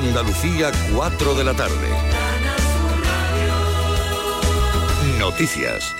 Andalucía, 4 de la tarde. Noticias.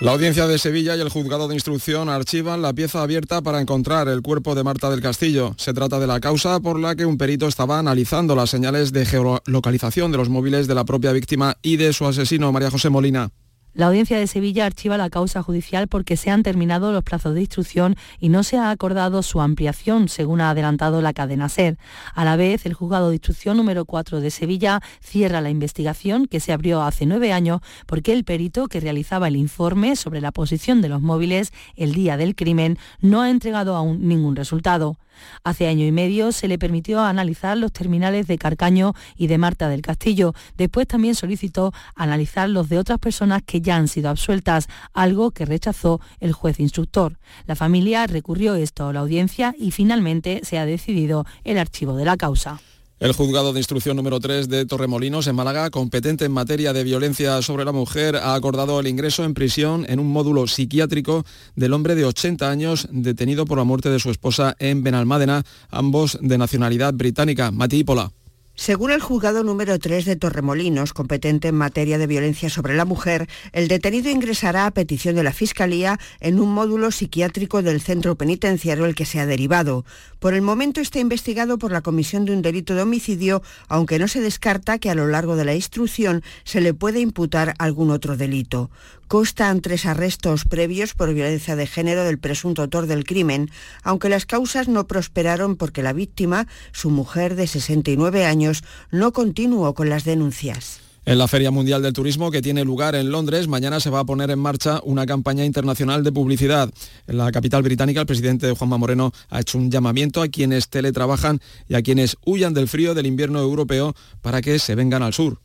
La audiencia de Sevilla y el juzgado de instrucción archivan la pieza abierta para encontrar el cuerpo de Marta del Castillo. Se trata de la causa por la que un perito estaba analizando las señales de geolocalización de los móviles de la propia víctima y de su asesino, María José Molina. La audiencia de Sevilla archiva la causa judicial porque se han terminado los plazos de instrucción y no se ha acordado su ampliación, según ha adelantado la cadena SER. A la vez, el juzgado de instrucción número 4 de Sevilla cierra la investigación que se abrió hace nueve años porque el perito que realizaba el informe sobre la posición de los móviles el día del crimen no ha entregado aún ningún resultado. Hace año y medio se le permitió analizar los terminales de Carcaño y de Marta del Castillo. Después también solicitó analizar los de otras personas que ya han sido absueltas, algo que rechazó el juez instructor. La familia recurrió esto a la audiencia y finalmente se ha decidido el archivo de la causa. El juzgado de instrucción número 3 de Torremolinos, en Málaga, competente en materia de violencia sobre la mujer, ha acordado el ingreso en prisión en un módulo psiquiátrico del hombre de 80 años detenido por la muerte de su esposa en Benalmádena, ambos de nacionalidad británica. Mati Pola. Según el juzgado número 3 de Torremolinos, competente en materia de violencia sobre la mujer, el detenido ingresará a petición de la Fiscalía en un módulo psiquiátrico del centro penitenciario el que se ha derivado. Por el momento está investigado por la comisión de un delito de homicidio, aunque no se descarta que a lo largo de la instrucción se le puede imputar algún otro delito. Constan tres arrestos previos por violencia de género del presunto autor del crimen, aunque las causas no prosperaron porque la víctima, su mujer de 69 años, no continuó con las denuncias. En la Feria Mundial del Turismo, que tiene lugar en Londres, mañana se va a poner en marcha una campaña internacional de publicidad. En la capital británica, el presidente Juanma Moreno ha hecho un llamamiento a quienes teletrabajan y a quienes huyan del frío del invierno europeo para que se vengan al sur.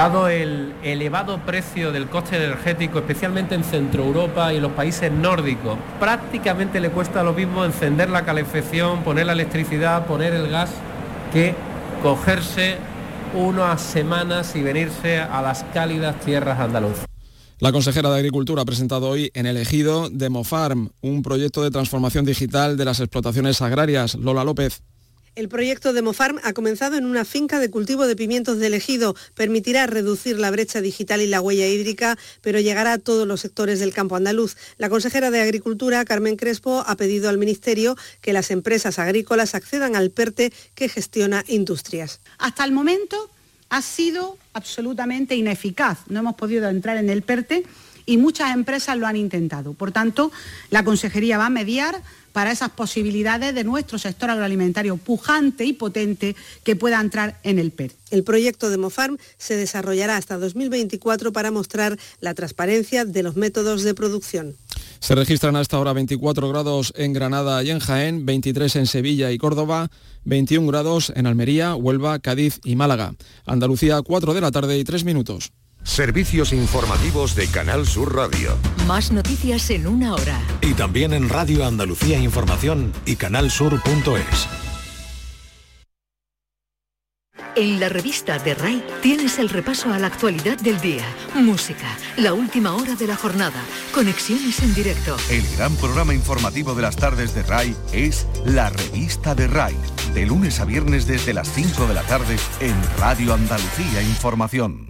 Dado el elevado precio del coste energético, especialmente en Centro Europa y en los países nórdicos, prácticamente le cuesta lo mismo encender la calefacción, poner la electricidad, poner el gas, que cogerse unas semanas y venirse a las cálidas tierras andaluzas. La consejera de Agricultura ha presentado hoy en el ejido Demofarm, un proyecto de transformación digital de las explotaciones agrarias. Lola López. El proyecto de Mofarm ha comenzado en una finca de cultivo de pimientos del ejido. Permitirá reducir la brecha digital y la huella hídrica, pero llegará a todos los sectores del campo andaluz. La consejera de Agricultura, Carmen Crespo, ha pedido al Ministerio que las empresas agrícolas accedan al PERTE que gestiona industrias. Hasta el momento ha sido absolutamente ineficaz. No hemos podido entrar en el PERTE y muchas empresas lo han intentado. Por tanto, la Consejería va a mediar para esas posibilidades de nuestro sector agroalimentario pujante y potente que pueda entrar en el PER. El proyecto de Mofarm se desarrollará hasta 2024 para mostrar la transparencia de los métodos de producción. Se registran hasta ahora 24 grados en Granada y en Jaén, 23 en Sevilla y Córdoba, 21 grados en Almería, Huelva, Cádiz y Málaga. Andalucía, 4 de la tarde y 3 minutos. Servicios informativos de Canal Sur Radio. Más noticias en una hora. Y también en Radio Andalucía Información y canalsur.es. En la revista de RAI tienes el repaso a la actualidad del día, música, la última hora de la jornada, conexiones en directo. El gran programa informativo de las tardes de RAI es La revista de RAI, de lunes a viernes desde las 5 de la tarde en Radio Andalucía Información.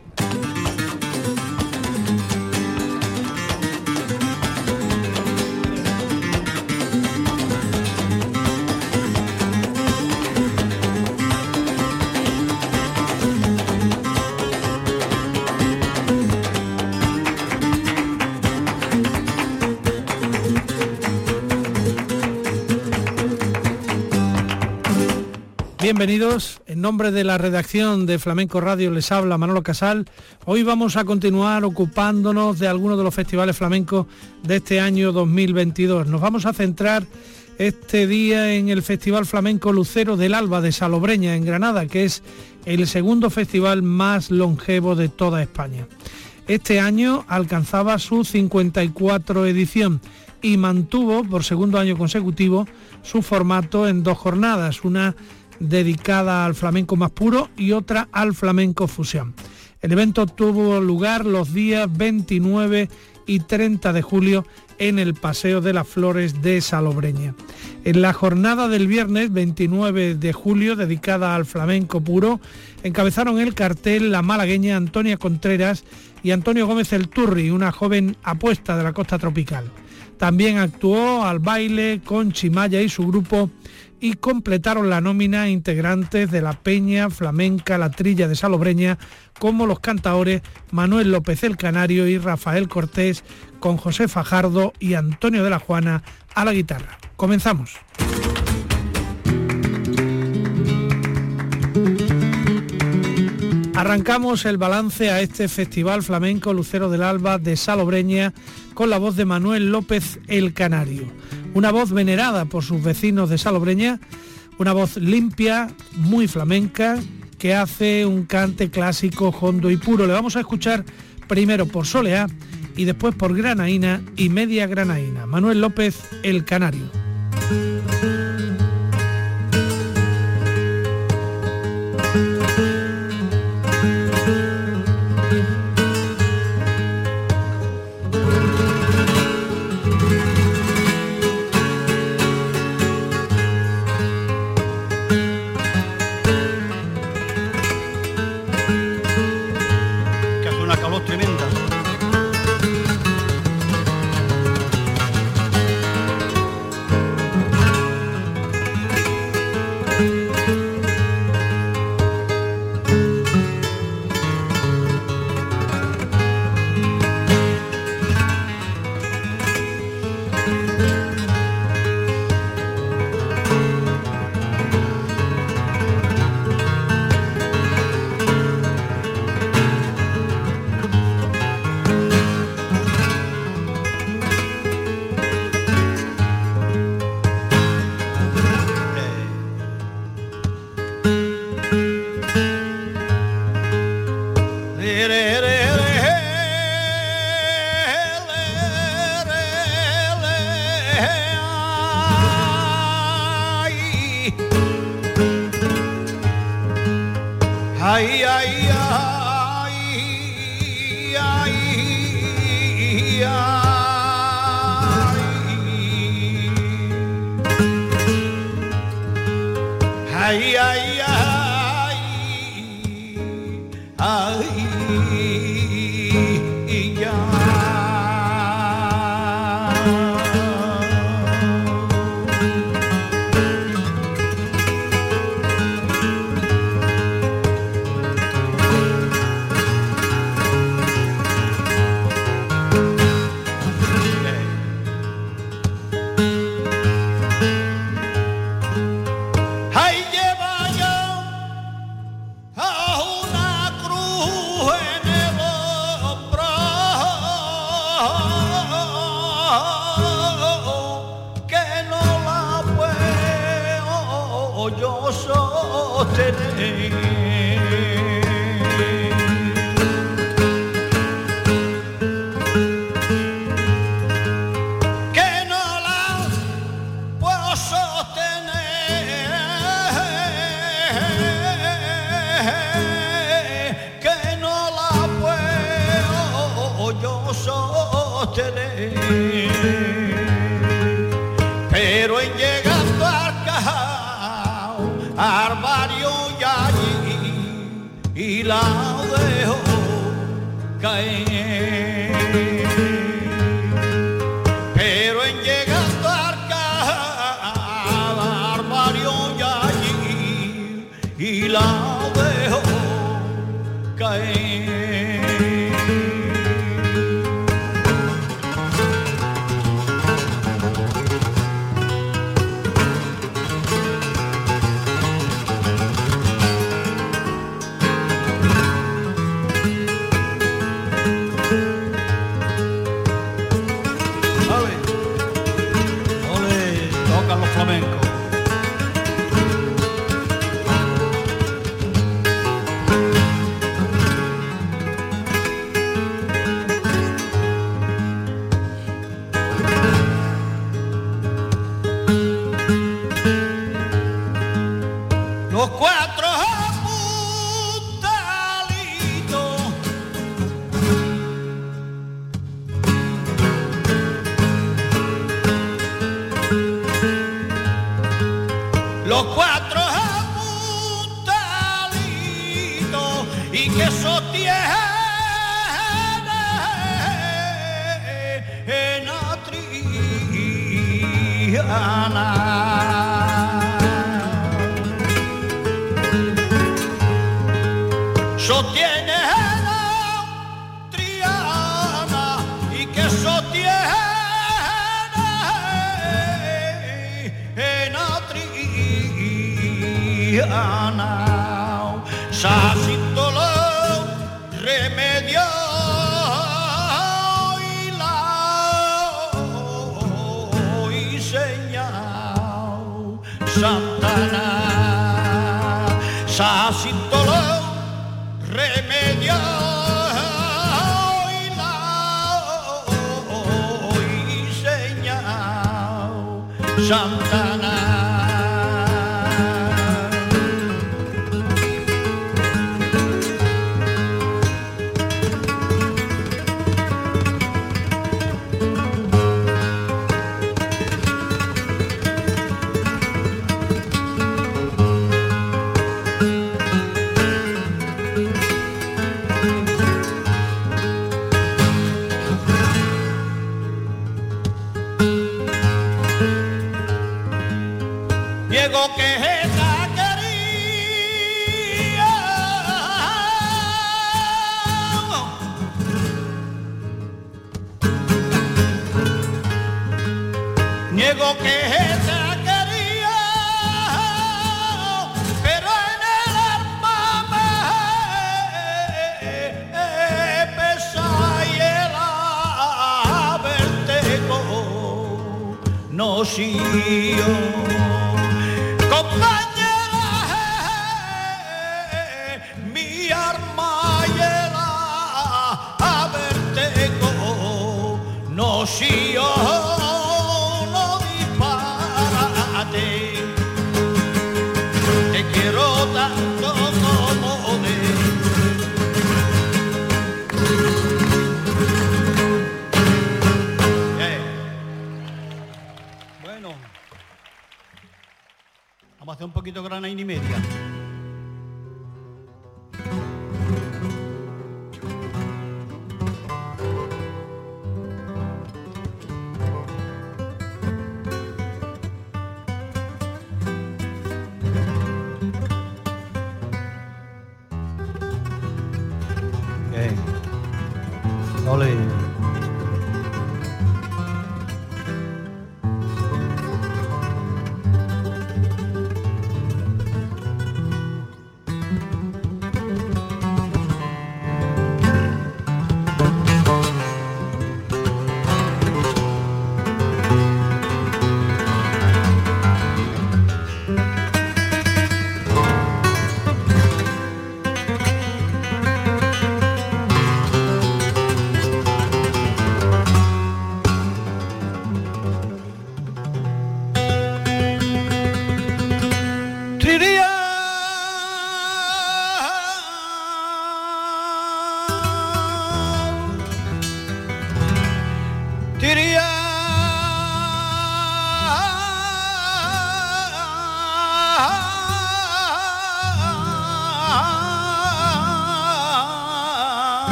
Bienvenidos, en nombre de la redacción de Flamenco Radio les habla Manolo Casal. Hoy vamos a continuar ocupándonos de algunos de los festivales flamencos de este año 2022. Nos vamos a centrar este día en el Festival Flamenco Lucero del Alba de Salobreña, en Granada, que es el segundo festival más longevo de toda España. Este año alcanzaba su 54 edición y mantuvo por segundo año consecutivo su formato en dos jornadas, una dedicada al flamenco más puro y otra al flamenco fusión. El evento tuvo lugar los días 29 y 30 de julio en el Paseo de las Flores de Salobreña. En la jornada del viernes 29 de julio, dedicada al flamenco puro, encabezaron el cartel la malagueña Antonia Contreras y Antonio Gómez El Turri, una joven apuesta de la costa tropical. También actuó al baile con Chimaya y su grupo y completaron la nómina integrantes de la Peña Flamenca La Trilla de Salobreña, como los cantaores Manuel López el Canario y Rafael Cortés, con José Fajardo y Antonio de la Juana a la guitarra. Comenzamos. Arrancamos el balance a este Festival Flamenco Lucero del Alba de Salobreña con la voz de Manuel López el Canario una voz venerada por sus vecinos de Salobreña, una voz limpia, muy flamenca, que hace un cante clásico, hondo y puro. Le vamos a escuchar primero por Soleá y después por Granaína y Media Granaína. Manuel López, El Canario. Ay, ay, ay.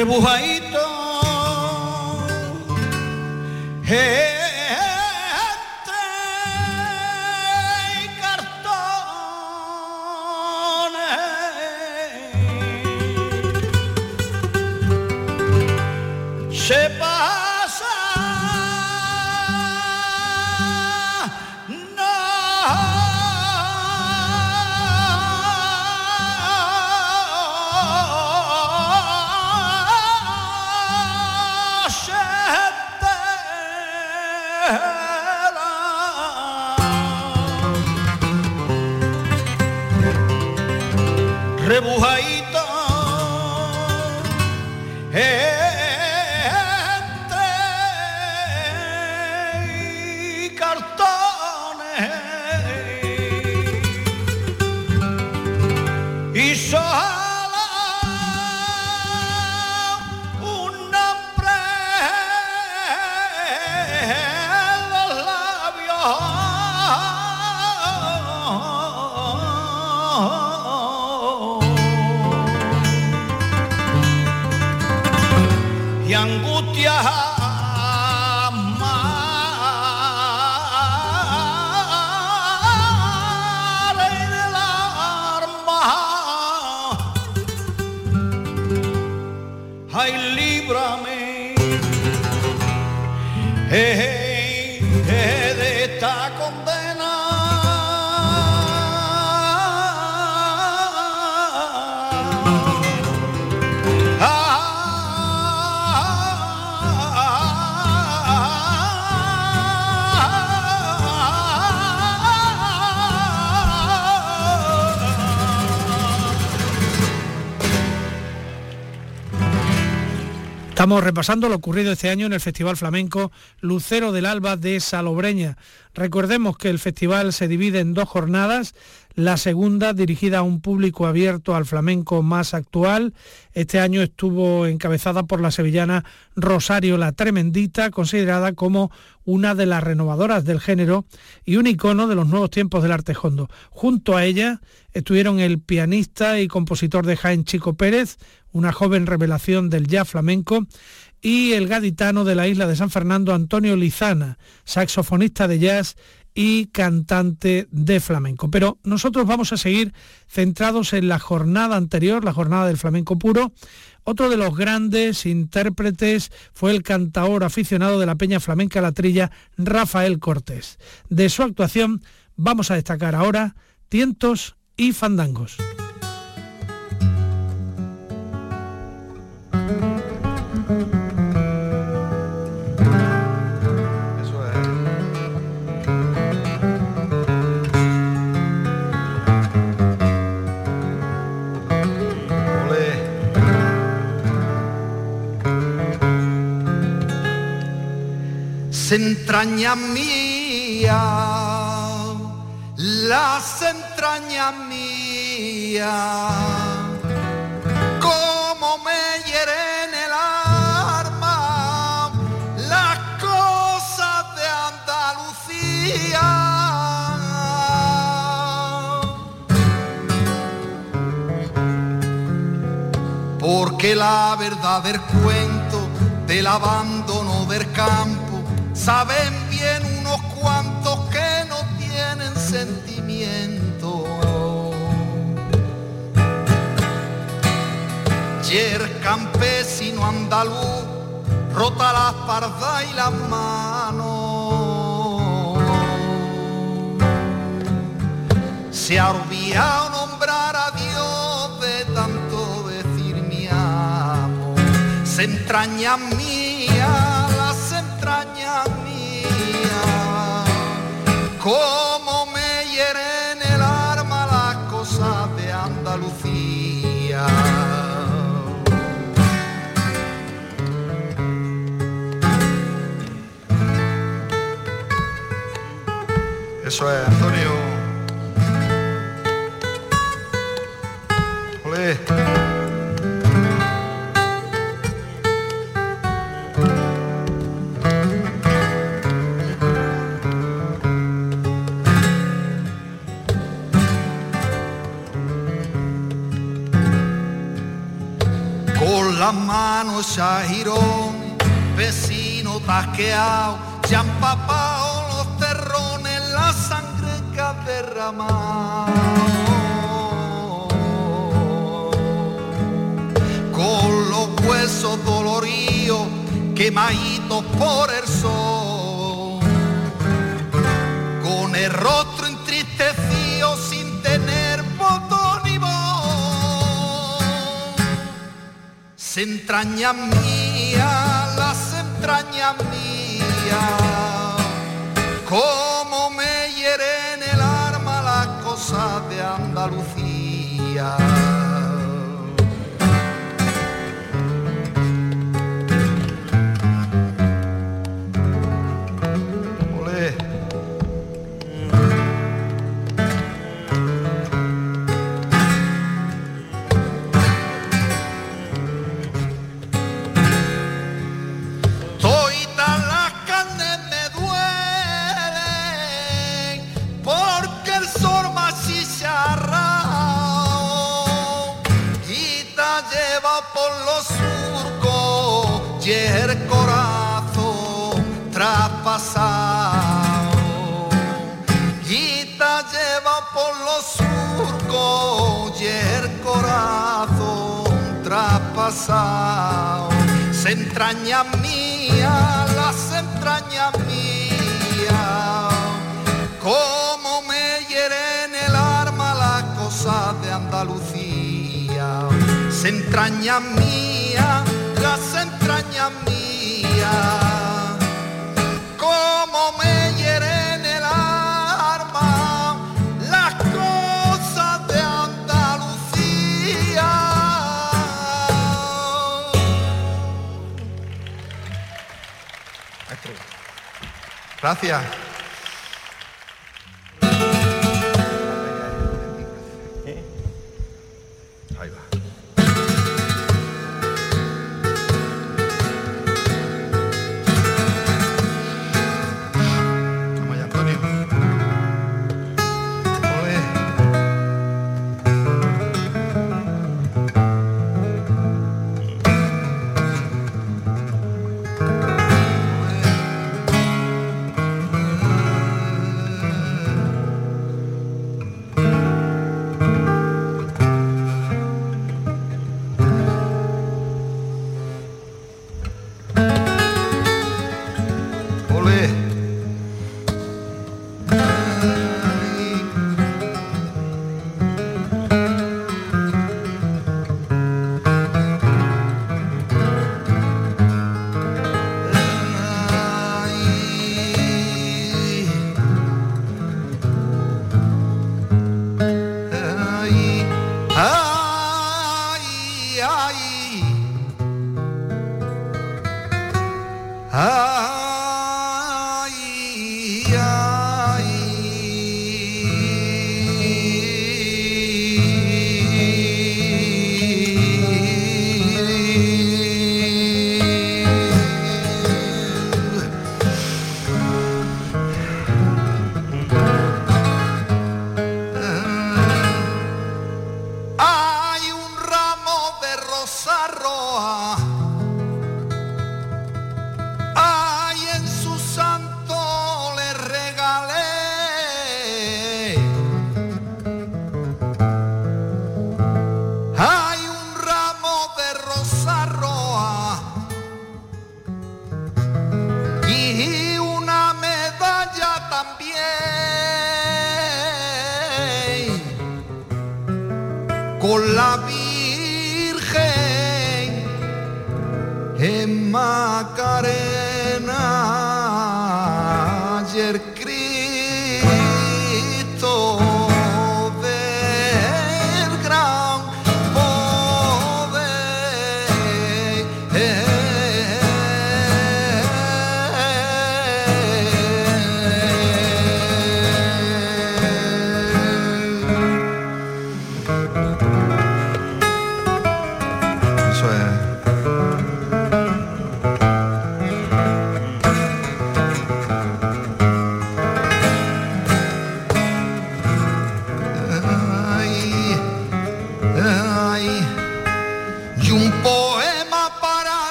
Rebujadito entre Estamos repasando lo ocurrido este año en el Festival Flamenco Lucero del Alba de Salobreña. Recordemos que el festival se divide en dos jornadas. La segunda, dirigida a un público abierto al flamenco más actual, este año estuvo encabezada por la sevillana Rosario la Tremendita, considerada como una de las renovadoras del género y un icono de los nuevos tiempos del arte hondo. Junto a ella estuvieron el pianista y compositor de Jaén Chico Pérez, una joven revelación del jazz flamenco, y el gaditano de la isla de San Fernando, Antonio Lizana, saxofonista de jazz y cantante de flamenco. Pero nosotros vamos a seguir centrados en la jornada anterior, la jornada del flamenco puro. Otro de los grandes intérpretes fue el cantaor aficionado de la Peña Flamenca La Trilla, Rafael Cortés. De su actuación vamos a destacar ahora tientos y fandangos. Mi mía, las entrañas mías, como me hieren el alma, las cosas de Andalucía. Porque la verdad del cuento del abandono del campo saben bien unos cuantos que no tienen sentimiento. Y el campesino andaluz rota la espalda y las manos. Se ha olvidado nombrar a Dios de tanto decir mi amo. Se entraña mía, Como me hieren el arma las cosas de Andalucía. Eso es, Antonio. Ya girón, vecino tasqueado, se han papado los terrones, la sangre que ha derramado. Con los huesos doloridos, quemaditos por el sol. Se mía, las entrañas mías, traspasado se entraña mía, las entrañas mías, como me hieren el arma las cosas de Andalucía, se entraña mía, las entrañas mías, Gracias.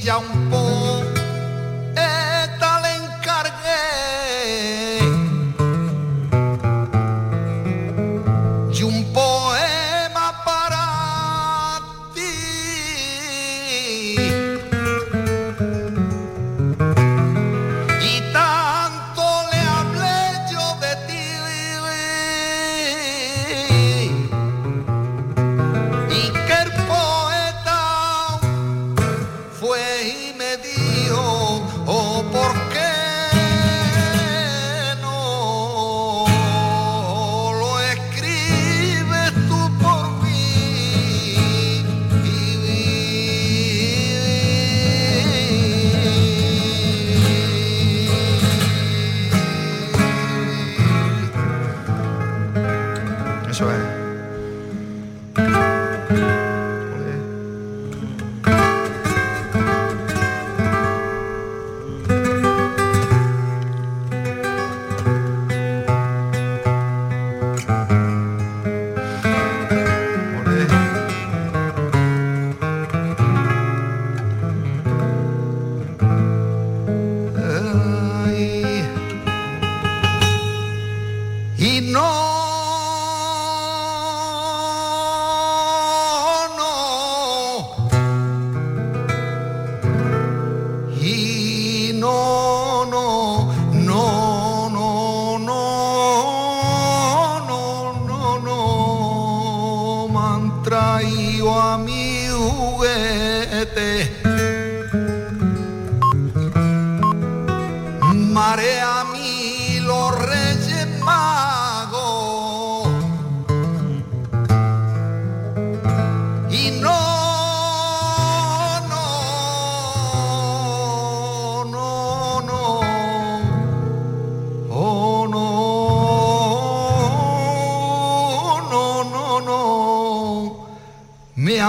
Ti, ya un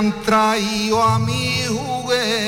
han traído a mi juguete.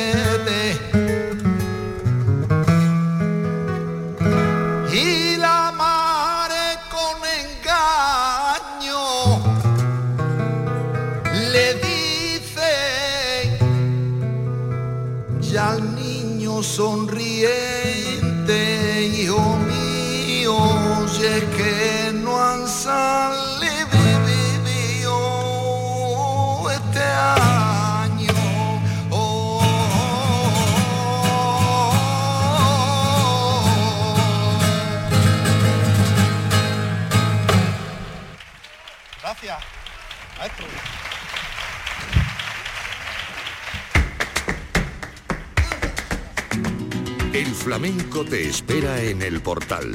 Flamenco te espera en el portal.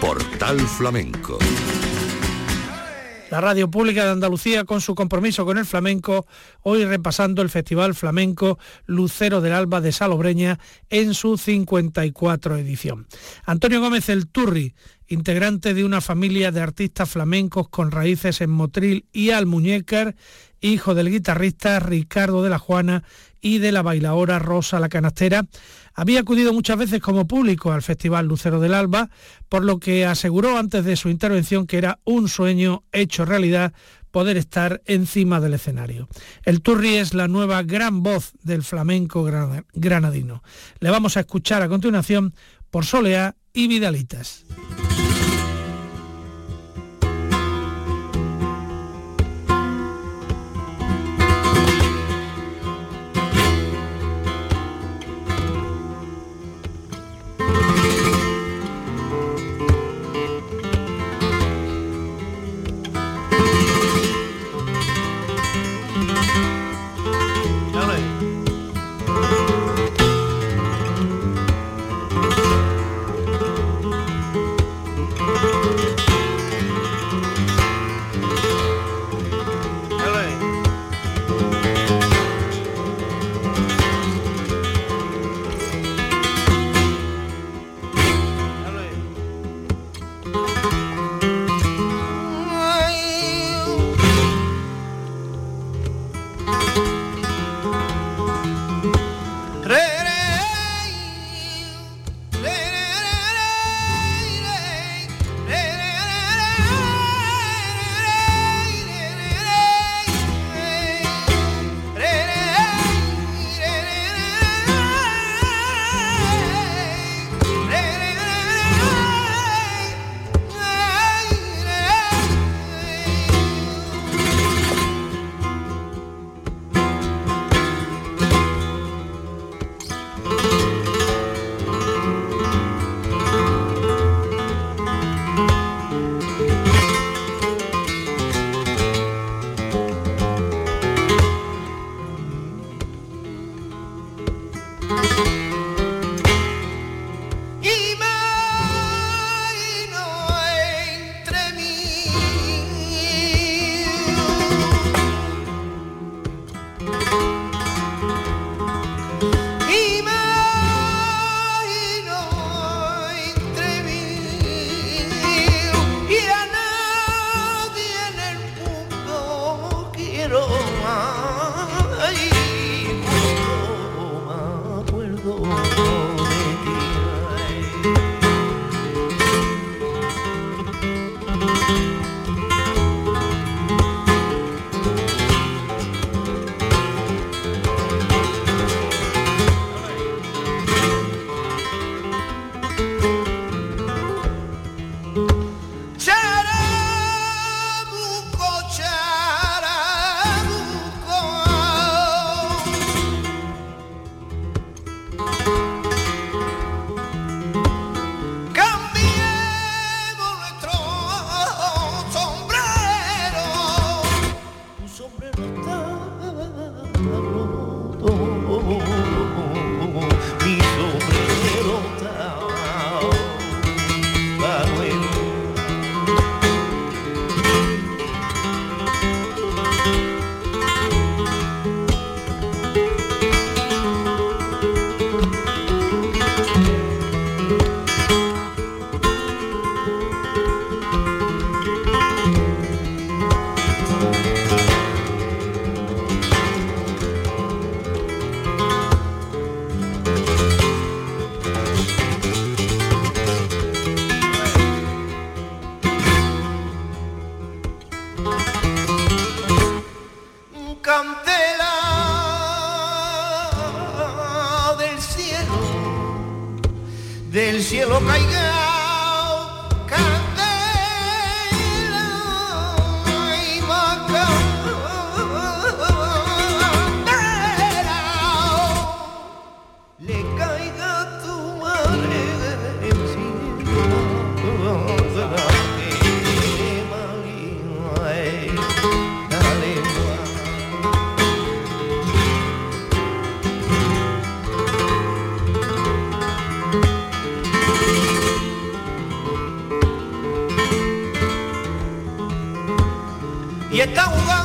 Portal Flamenco. La Radio Pública de Andalucía, con su compromiso con el flamenco, hoy repasando el Festival Flamenco Lucero del Alba de Salobreña en su 54 edición. Antonio Gómez El Turri, integrante de una familia de artistas flamencos con raíces en Motril y Almuñécar, hijo del guitarrista Ricardo de la Juana y de la bailaora Rosa la Canastera, había acudido muchas veces como público al Festival Lucero del Alba, por lo que aseguró antes de su intervención que era un sueño hecho realidad poder estar encima del escenario. El Turri es la nueva gran voz del flamenco granadino. Le vamos a escuchar a continuación por Soleá y Vidalitas. Como el que juega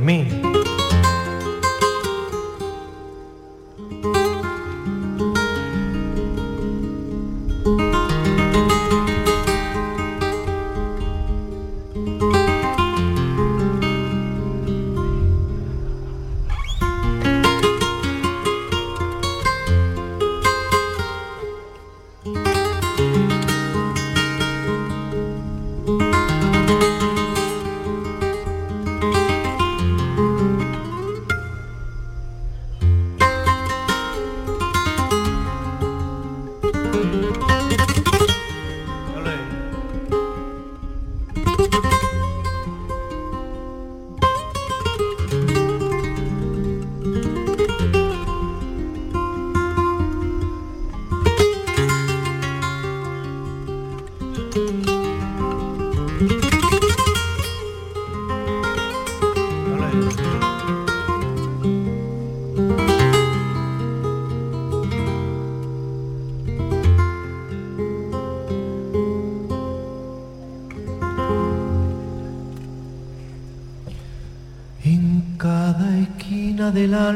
del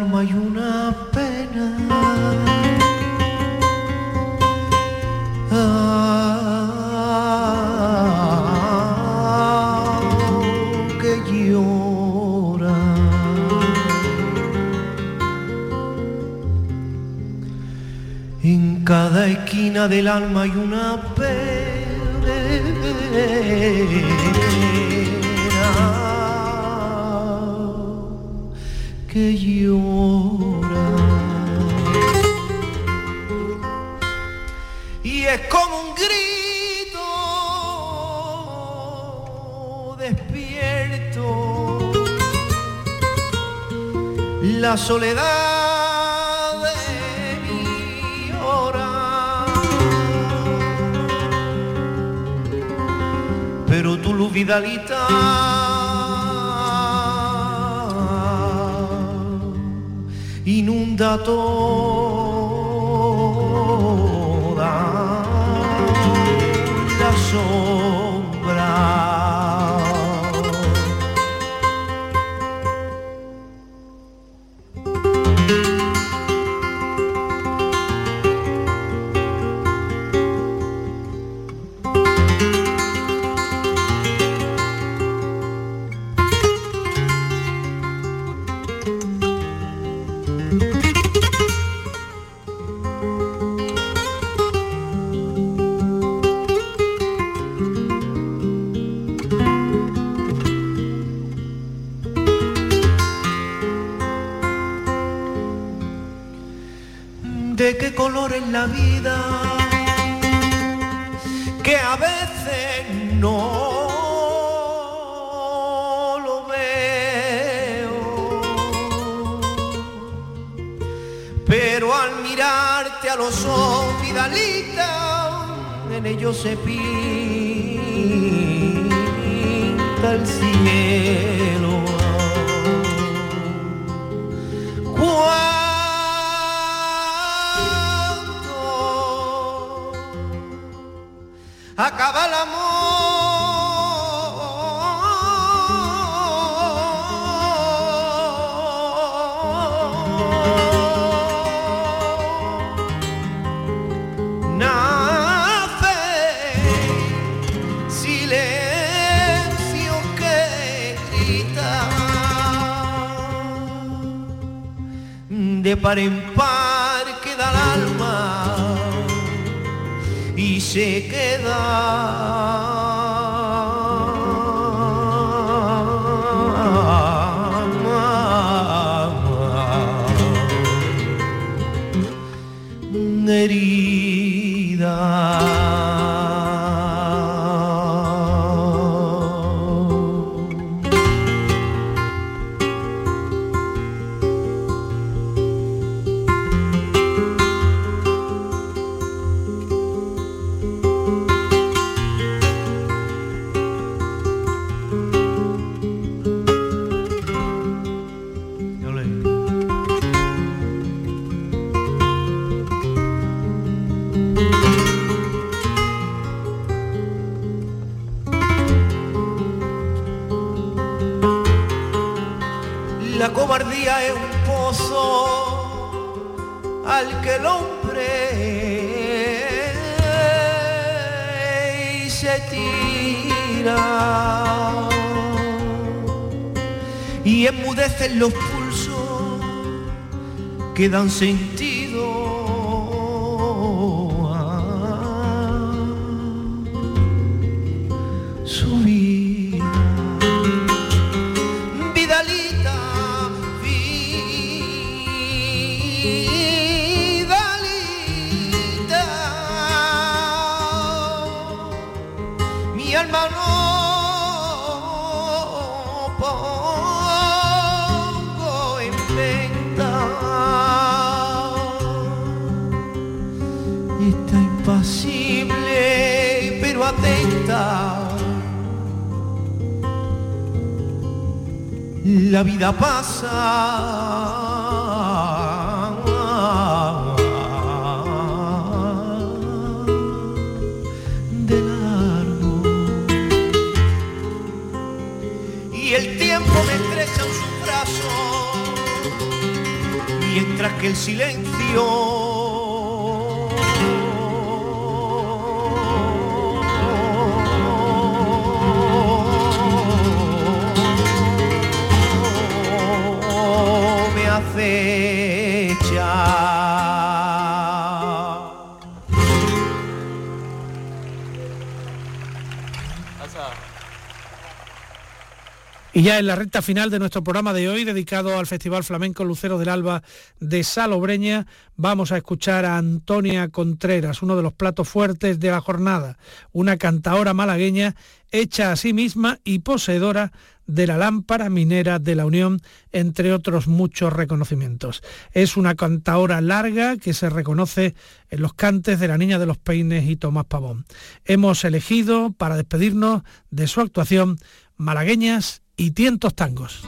alma hay una pena. Que llora. En cada esquina del alma hay una pena que. la soledad de mi hora. Pero tu luz vidalita inunda toda la sombra. En ellos se pinta el cielo. acaba el amor. De par en par queda el alma y se queda. Enmudecen los pulsos que dan vida pasa. de largo y el tiempo me estrecha en sus brazos mientras que el silencio me ya en la recta final de nuestro programa de hoy, dedicado al Festival Flamenco Lucero del Alba de Salobreña, vamos a escuchar a Antonia Contreras, uno de los platos fuertes de la jornada, una cantaora malagueña hecha a sí misma y poseedora de la lámpara minera de la Unión, entre otros muchos reconocimientos. Es una cantaora larga que se reconoce en los cantes de la Niña de los Peines y Tomás Pavón. Hemos elegido, para despedirnos de su actuación, malagueñas y tientos tangos.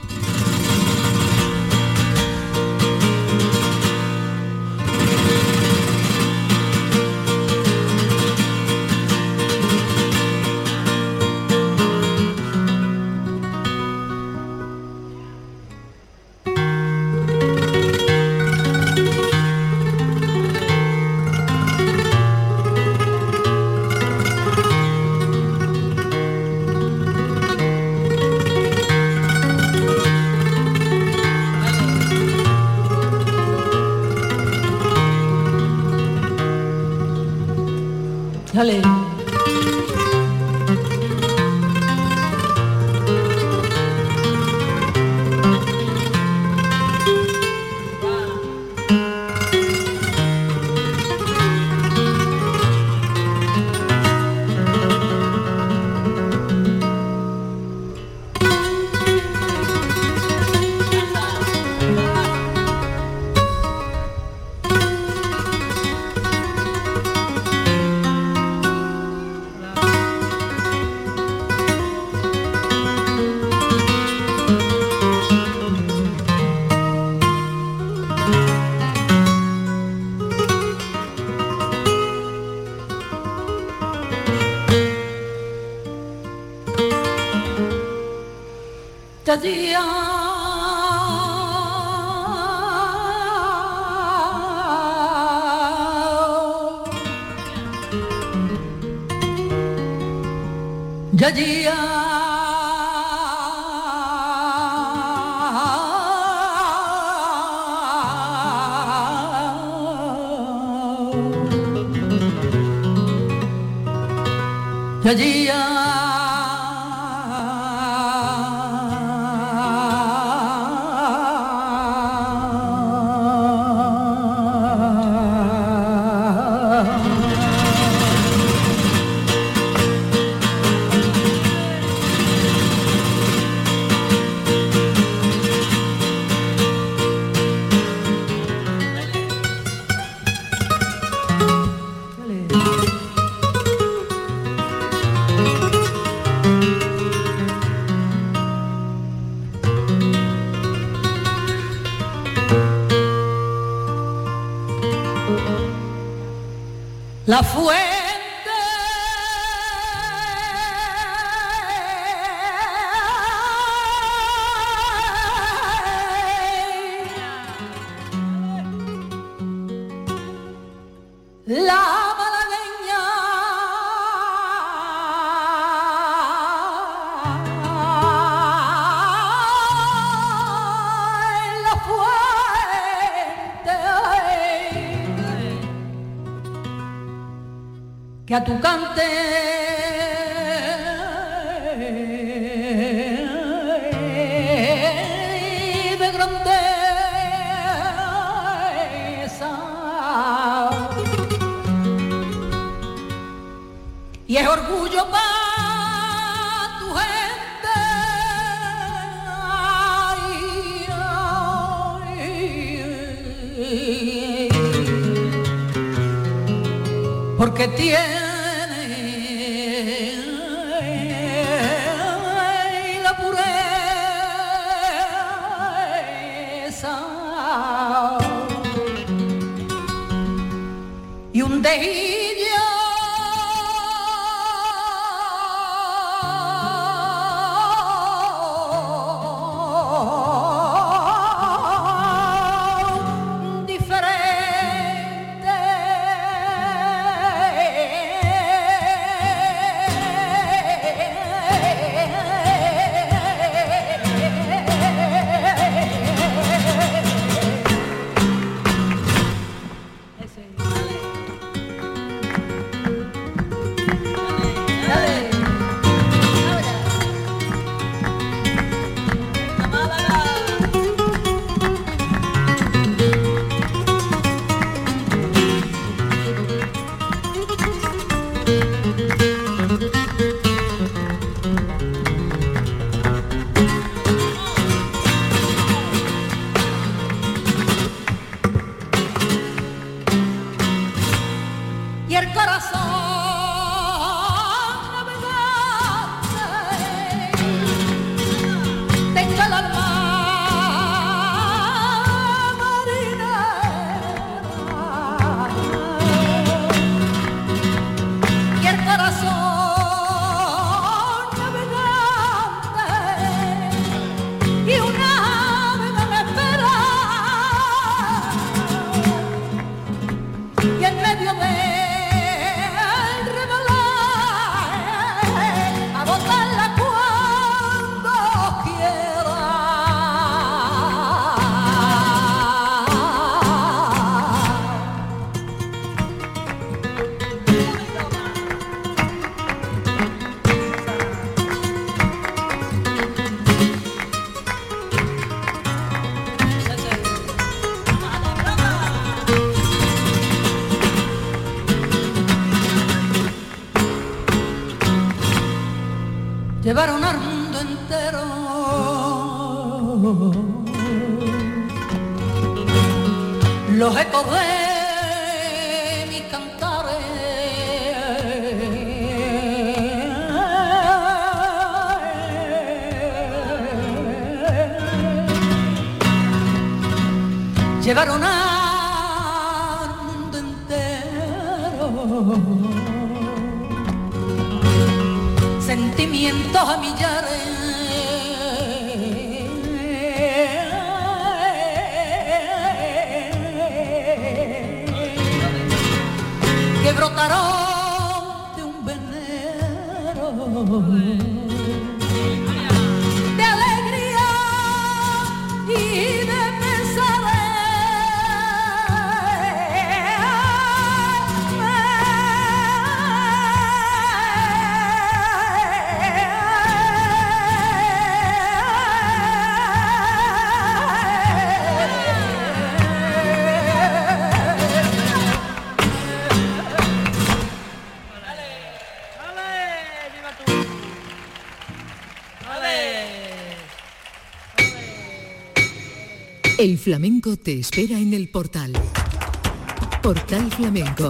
Un dejillo El flamenco te espera en el portal. Portal Flamenco.